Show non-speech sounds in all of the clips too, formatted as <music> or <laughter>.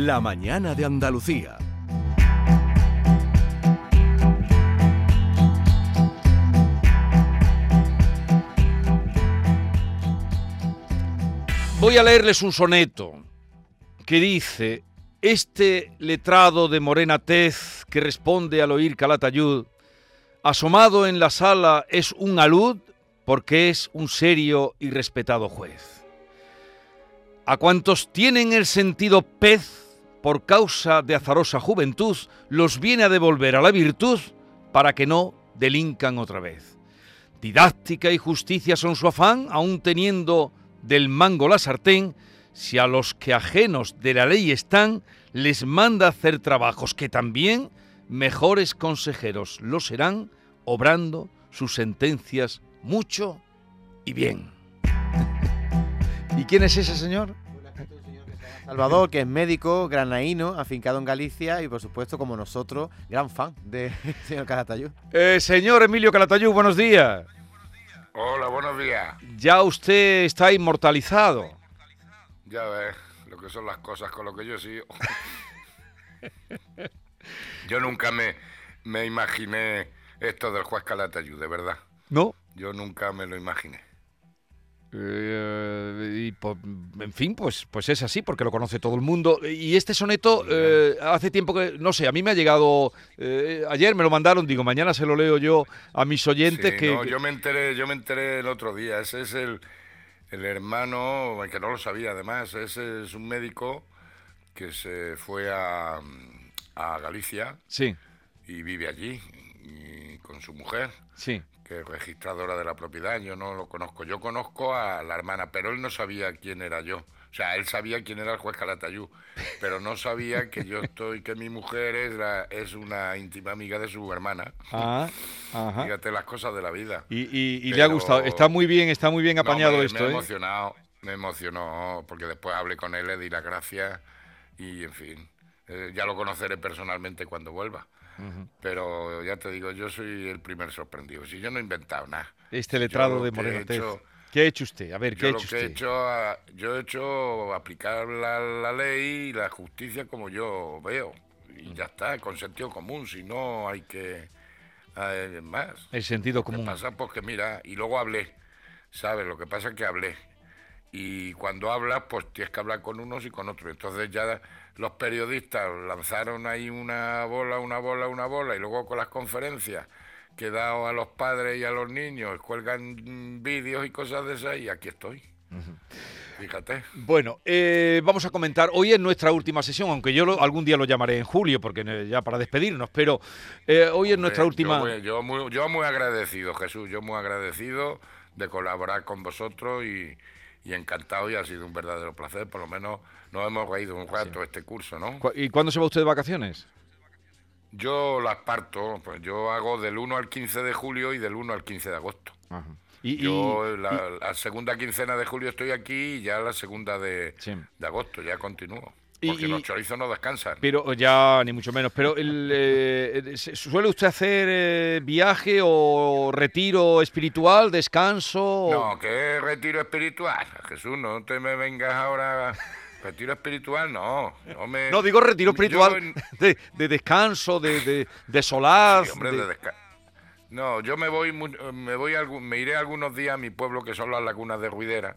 La mañana de Andalucía. Voy a leerles un soneto que dice, este letrado de morena tez que responde al oír Calatayud, asomado en la sala es un alud porque es un serio y respetado juez. A cuantos tienen el sentido pez por causa de azarosa juventud, los viene a devolver a la virtud para que no delincan otra vez. Didáctica y justicia son su afán, aun teniendo del mango la sartén, si a los que ajenos de la ley están, les manda hacer trabajos que también mejores consejeros lo serán, obrando sus sentencias mucho y bien. <laughs> ¿Y quién es ese señor? Salvador, que es médico, granaíno, afincado en Galicia y por supuesto, como nosotros, gran fan del <laughs> señor Calatayud. Eh, señor Emilio Calatayud, buenos días. Hola, buenos días. Ya usted está inmortalizado. Ya ves lo que son las cosas con lo que yo sigo. <laughs> yo nunca me, me imaginé esto del juez Calatayud, de verdad. ¿No? Yo nunca me lo imaginé. Eh, y po- en fin, pues, pues es así, porque lo conoce todo el mundo. Y este soneto, eh, hace tiempo que, no sé, a mí me ha llegado, eh, ayer me lo mandaron, digo, mañana se lo leo yo a mis oyentes Sí, que... no, yo me enteré, yo me enteré el otro día. Ese es el, el hermano, que no lo sabía además, ese es un médico que se fue a, a Galicia Sí, y vive allí y con su mujer. sí. Que es registradora de la propiedad, yo no lo conozco. Yo conozco a la hermana, pero él no sabía quién era yo. O sea, él sabía quién era el juez Calatayud, pero no sabía que yo estoy, que mi mujer es, la- es una íntima amiga de su hermana. Ah, ajá. Fíjate las cosas de la vida. Y, y- y le ha gustado, está muy bien, está muy bien No, apañado hombre, esto, Me ¿eh? emocionado, me emocionó, porque después hablé con él, le di las gracias y, en fin, eh, ya lo conoceré personalmente cuando vuelva. Pero ya te digo, yo soy el primer sorprendido. Si yo no he inventado nada. Este letrado de he Moreno Tez. hecho- ¿Qué ha hecho usted? A ver, ¿qué ha lo hecho que he usted? hecho, yo he hecho aplicar la, la ley y la justicia como yo veo. Mm. Y ya está, con sentido común, si no hay que... eh, más. El sentido ¿Qué común. pasa? Pues que mira, y luego hablé, ¿sabes? Lo que pasa es que hablé. Y cuando hablas, pues tienes que hablar con unos y con otros. Entonces ya los periodistas lanzaron ahí una bola, una bola, una bola, y luego con las conferencias que he dado a los padres y a los niños, cuelgan vídeos y cosas de esas, y aquí estoy. Fíjate. Bueno, eh, vamos a comentar. Hoy es nuestra última sesión, aunque yo lo- algún día lo llamaré en julio, porque ya para despedirnos, pero eh, hoy es nuestra última. Yo, muy- yo, muy, yo muy agradecido, Jesús, yo muy agradecido de colaborar con vosotros y, y encantado y ha sido un verdadero placer. Por lo menos nos hemos reído un rato este curso, ¿no? ¿Y cuándo se va usted de vacaciones? Yo las parto, pues yo hago del 1 al 15 de julio y del 1 al 15 de agosto. Y, y- Yo y- la, la segunda quincena de julio estoy aquí y ya la segunda de, Sí. de agosto ya continúo. Porque y- los chorizos no descansan. pero ya ni mucho menos. Pero el, <laughs> eh, ¿se- ¿suele usted hacer eh, viaje o retiro espiritual, descanso? No, que retiro espiritual. Jesús, no te me vengas ahora. Retiro espiritual, no. No, me- No, digo retiro espiritual <laughs> de, de descanso, de, de, de solaz. Sí, hombre, de- de desca- No, yo me voy, me voy algún- me iré algunos días a mi pueblo que son las lagunas de Ruidera,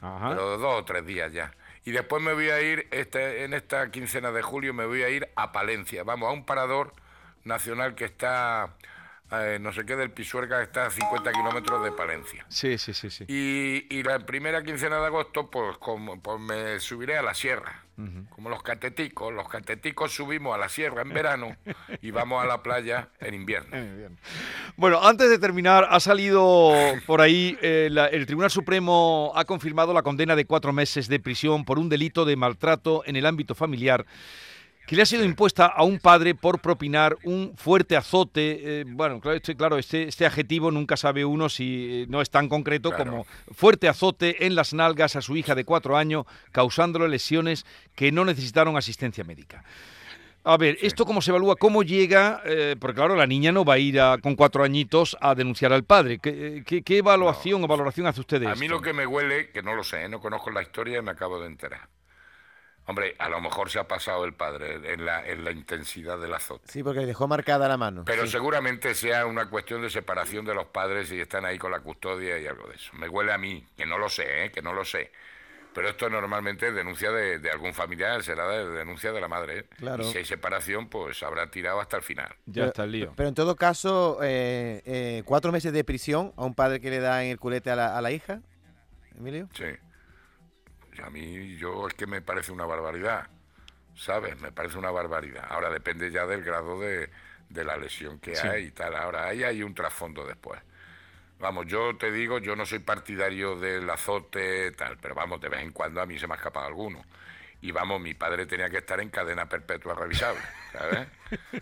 Ajá. pero dos o tres días ya. Y después me voy a ir este, en esta quincena de julio me voy a ir a Palencia, vamos a un parador nacional que está eh, no sé qué del Pisuerga está a 50 kilómetros de Palencia. Sí, sí, sí, sí. Y, y la primera quincena de agosto, pues, como, pues me subiré a la sierra. Como los cateticos. Los cateticos subimos a la sierra en verano y vamos a la playa en invierno. Bueno, antes de terminar, ha salido por ahí, eh, la- el Tribunal Supremo ha confirmado la condena de cuatro meses de prisión por un delito de maltrato en el ámbito familiar que le ha sido impuesta a un padre por propinar un fuerte azote. eh, bueno, claro, este, claro este, este adjetivo nunca sabe uno si eh, no es tan concreto Claro. como fuerte azote en las nalgas a su hija de cuatro años, causándole lesiones que no necesitaron asistencia médica. A ver, ¿esto cómo se evalúa? ¿Cómo llega? Eh, porque claro, la niña no va a ir a- con cuatro añitos a denunciar al padre. ¿Qué, qué- qué evaluación o valoración hace usted de A esto? mí lo que me huele, que no lo sé, no conozco la historia y me acabo de enterar. Hombre, a lo mejor se ha pasado el padre en la, en la intensidad del azote. Sí, porque dejó marcada la mano. Pero sí. seguramente sea una cuestión de separación de los padres y están ahí con la custodia y algo de eso. Me huele a mí, que no lo sé, ¿eh? que no lo sé. Pero esto normalmente es denuncia de, de algún familiar, será de denuncia de la madre. ¿eh? Claro. Y si hay separación, pues habrá tirado hasta el final. Ya está el lío. Pero en todo caso, eh, eh, cuatro meses de prisión a un padre que le da en el culete a la, a la hija, Emilio. Sí. Y a mí, yo es que me parece una barbaridad, ¿sabes? Me parece una barbaridad. Ahora depende ya del grado de, de la lesión que Sí. hay y tal. Ahora, ahí hay un trasfondo después. Vamos, yo te digo, yo no soy partidario del azote, tal, pero vamos, de vez en cuando a mí se me ha escapado alguno. Y vamos, mi padre tenía que estar en cadena perpetua revisable, ¿sabes?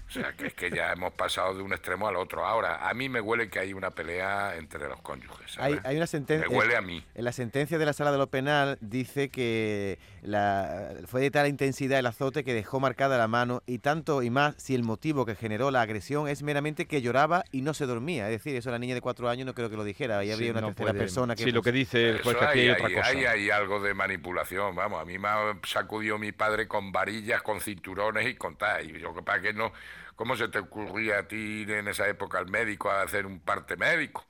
O sea, que es que ya hemos pasado de un extremo al otro. Ahora, a mí me huele que hay una pelea entre los cónyuges, Hay, ¿sabes? hay una sentencia. Me huele a mí. En la sentencia de la sala de lo penal dice que la, fue de tal intensidad el azote que dejó marcada la mano y tanto y más si el motivo que generó la agresión es meramente que lloraba y no se dormía. Es decir, eso la niña de cuatro años no creo que lo dijera. Ahí Sí, habría una no tercera puede- persona que... Sí, lo que dice el juez que aquí hay, hay, otra cosa. hay- hay algo de manipulación, vamos, a mí me ha sacudido mi padre con varillas, con cinturones y con tal, y yo, ¿para qué no? ¿Cómo se te ocurría a ti ir en esa época al médico a hacer un parte médico?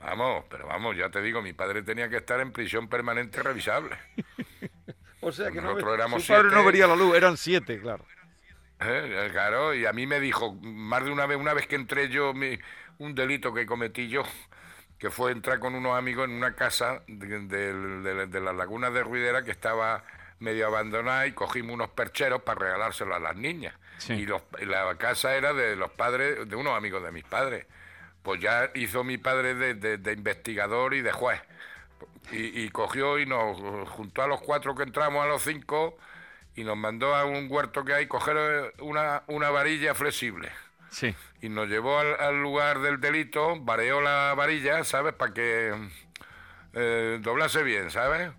Vamos, pero vamos, ya te digo, mi padre tenía que estar en prisión permanente revisable. <laughs> O sea que no Nosotros ve- éramos su padre no siete. vería la luz, eran siete, claro. ¿Eh? Eh, Claro, y a mí me dijo, más de una vez, una vez que entré yo, mi- un delito que cometí yo, que fue entrar con unos amigos en una casa de, de- de- de las lagunas de Ruidera que estaba medio abandonada y cogimos unos percheros para regalárselo a las niñas. Sí. Y los- la casa era de los padres, de unos amigos de mis padres. Pues ya hizo mi padre de, de- de investigador y de juez. Y, y cogió y nos juntó a los cuatro que entramos, a los cinco, y nos mandó a un huerto que hay coger una, una varilla flexible. Sí. Y nos llevó al, al lugar del delito, vareó la varilla, ¿sabes? Para que eh, doblase bien, ¿sabes?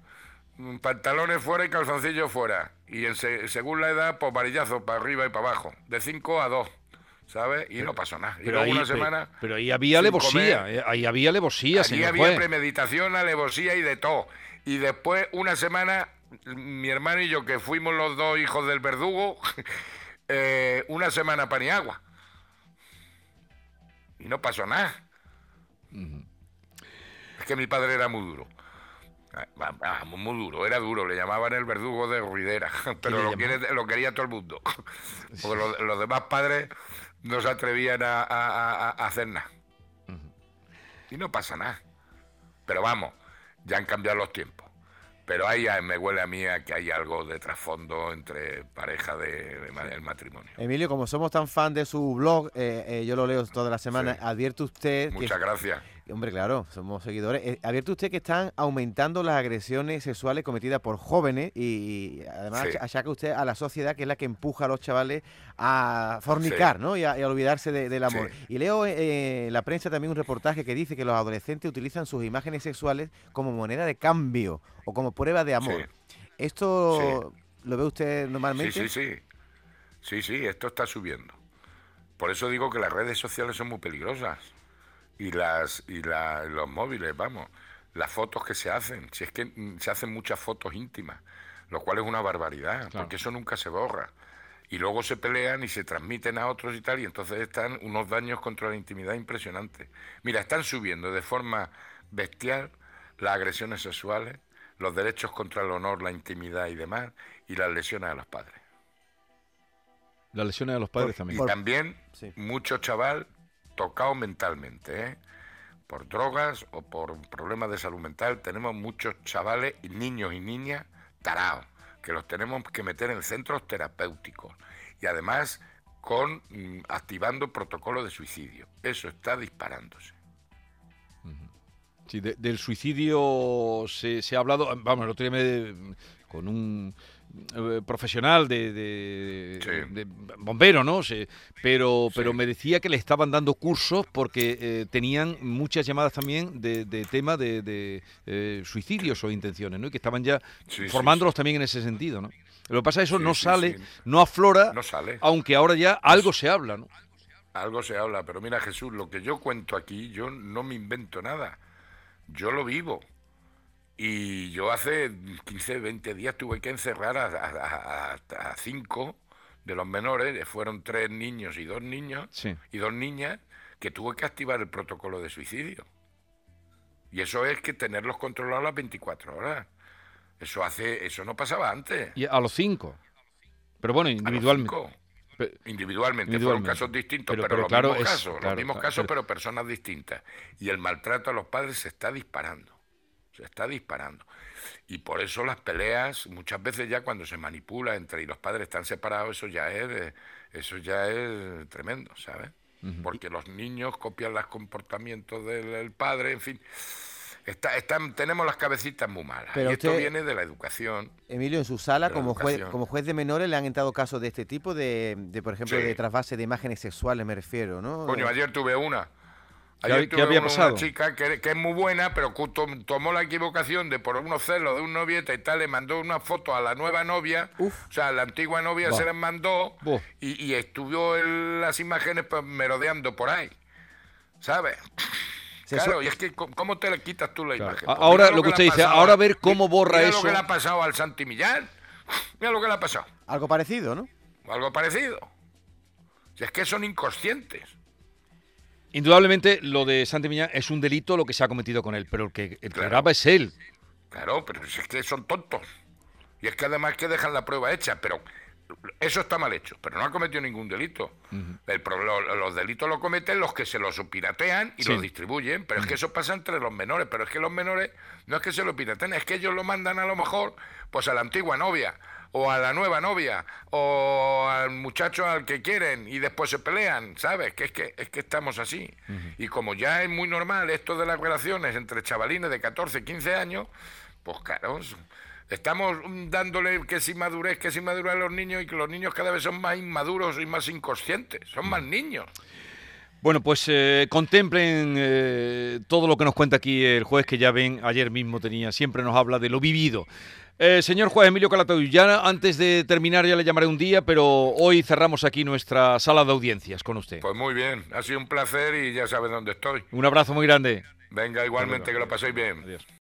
Pantalones fuera y calzoncillos fuera. Y en se- según la edad, pues varillazo para arriba y para abajo. De 5 a 2, ¿sabes? Y no pasó nada. Pero ahí, una semana... pero ahí había alevosía, comer. eh, ahí había alevosía, señor había juez. premeditación, alevosía y de todo. Y después, una semana, mi hermano y yo, que fuimos los dos hijos del verdugo, <laughs> eh, una semana pan y agua. Y no pasó nada. Es que mi padre era muy duro. Ah, muy duro, era duro, le llamaban el verdugo de ruidera, <laughs> pero lo, quiere- lo quería todo el mundo. <laughs> Porque los, los demás padres no se atrevían a, a- a- a hacer nada. Y no pasa nada. Pero vamos, ya han cambiado los tiempos. Pero ahí ah, me huele a mí a que hay algo de trasfondo entre pareja de, de del matrimonio. Emilio, como somos tan fan de su blog, eh, eh, yo lo leo toda la semana, Sí. advierte usted... que- Muchas gracias. Hombre, claro, somos seguidores. Eh, advierte usted que están aumentando las agresiones sexuales cometidas por jóvenes y, y además Sí. achaca usted a la sociedad que es la que empuja a los chavales a fornicar Sí. ¿no? y, a, y a olvidarse de- del amor. Sí. Y leo eh, en la prensa también un reportaje que dice que los adolescentes utilizan sus imágenes sexuales como moneda de cambio o como prueba de amor. ¿Esto lo ve usted normalmente? Sí, sí, sí. Sí, sí, esto está subiendo. Por eso digo que las redes sociales son muy peligrosas. Y las y la- los móviles, vamos. Las fotos que se hacen. Si es que mm, se hacen muchas fotos íntimas, lo cual es una barbaridad, porque eso nunca se borra. Y luego se pelean y se transmiten a otros y tal, y entonces están unos daños contra la intimidad impresionantes. Mira, están subiendo de forma bestial las agresiones sexuales, los derechos contra el honor, la intimidad y demás, y las lesiones a los padres. Las lesiones de los padres Y también. también Sí. mucho chaval tocado mentalmente, ¿eh? por drogas o por problemas de salud mental. Tenemos muchos chavales, niños y niñas tarados, que los tenemos que meter en centros terapéuticos. Y además con mm, activando protocolos de suicidio. Eso está disparándose. Sí, de- del suicidio se, se ha hablado, vamos, el otro día me- con un eh, profesional de, de- Sí. de bombero, ¿no? Pero, pero me decía que le estaban dando cursos porque eh, tenían muchas llamadas también de, de tema de, eh, suicidios o intenciones, ¿no? Y que estaban ya formándolos también en ese sentido, ¿no? Lo que pasa es que eso no sale, no aflora, No sale. aunque ahora ya algo se habla, ¿no? Algo se habla, pero mira Jesús, lo que yo cuento aquí, yo no me invento nada. Yo lo vivo. Y yo hace 15, 20 días tuve que encerrar a, a- a- a cinco de los menores, fueron tres niños y dos niños, Sí. y dos niñas, que tuve que activar el protocolo de suicidio. Y eso es que tenerlos controlados las 24 horas. Eso hace, eso no pasaba antes. Y a los cinco. Pero bueno, A los individualmente. cinco. Individualmente, Individualmente. fueron casos distintos, Pero- pero, pero los claro, mismos es- casos, claro, los mismos claro, casos, pero- pero personas distintas. Y el maltrato a los padres se está disparando, se está disparando. Y por eso las peleas, muchas veces ya cuando se manipula entre y los padres están separados, eso ya es, eh, eso ya es tremendo, ¿sabes? Porque los niños copian los comportamientos del, padre, en fin. Está, están, tenemos las cabecitas muy malas. Pero y esto usted- viene de la educación. Emilio, en su sala, como juez, como juez de menores, le han entrado casos de este tipo, de, de, por ejemplo, Sí. de trasvase de imágenes sexuales, me refiero, ¿no? Coño, ayer tuve una. ¿Qué Ayer qué había una, pasado? una chica que, que es muy buena, pero tomó la equivocación de por unos celos de un novieta y tal, le mandó una foto a la nueva novia, Uf. o sea, la antigua novia se las mandó y, y estuvo el- las imágenes pues, merodeando por ahí, ¿sabes? Claro, y es que ¿cómo te le quitas tú la Claro. imagen? Pues ahora mira lo que usted dice, ahora a- ver cómo borra mira eso. lo que le ha pasado al Santi Millán. Mira lo que le ha pasado. Algo parecido, ¿no? Algo parecido. Si es que son inconscientes. Indudablemente lo de Santi Miñán es un delito lo que se ha cometido con él, pero el que, el Claro. graba es él. Claro, pero es que son tontos. Y es que además que dejan la prueba hecha, pero eso está mal hecho, pero no ha cometido ningún delito. El lo- los delitos lo cometen los que se los piratean y Sí. los distribuyen, pero es que eso pasa entre los menores, pero es que los menores no es que se lo pirateen, es que ellos lo mandan a lo mejor pues a la antigua novia o a la nueva novia o al muchacho al que quieren y después se pelean, ¿sabes? Que es que es que estamos así. Y como ya es muy normal esto de las relaciones entre chavalines de 14, 15 años, pues claro, es- estamos dándole que si madurez, que si madurez a los niños y que los niños cada vez son más inmaduros y más inconscientes, son más niños. Bueno, pues eh, contemplen eh, todo lo que nos cuenta aquí el juez que ya ven, ayer mismo tenía, siempre nos habla de lo vivido. Eh, señor juez Emilio Calatayud, ya antes de terminar ya le llamaré un día, pero hoy cerramos aquí nuestra sala de audiencias con usted. Pues muy bien, ha sido un placer y ya sabes dónde estoy. Un abrazo muy grande. Venga, igualmente, que lo paséis bien. Adiós.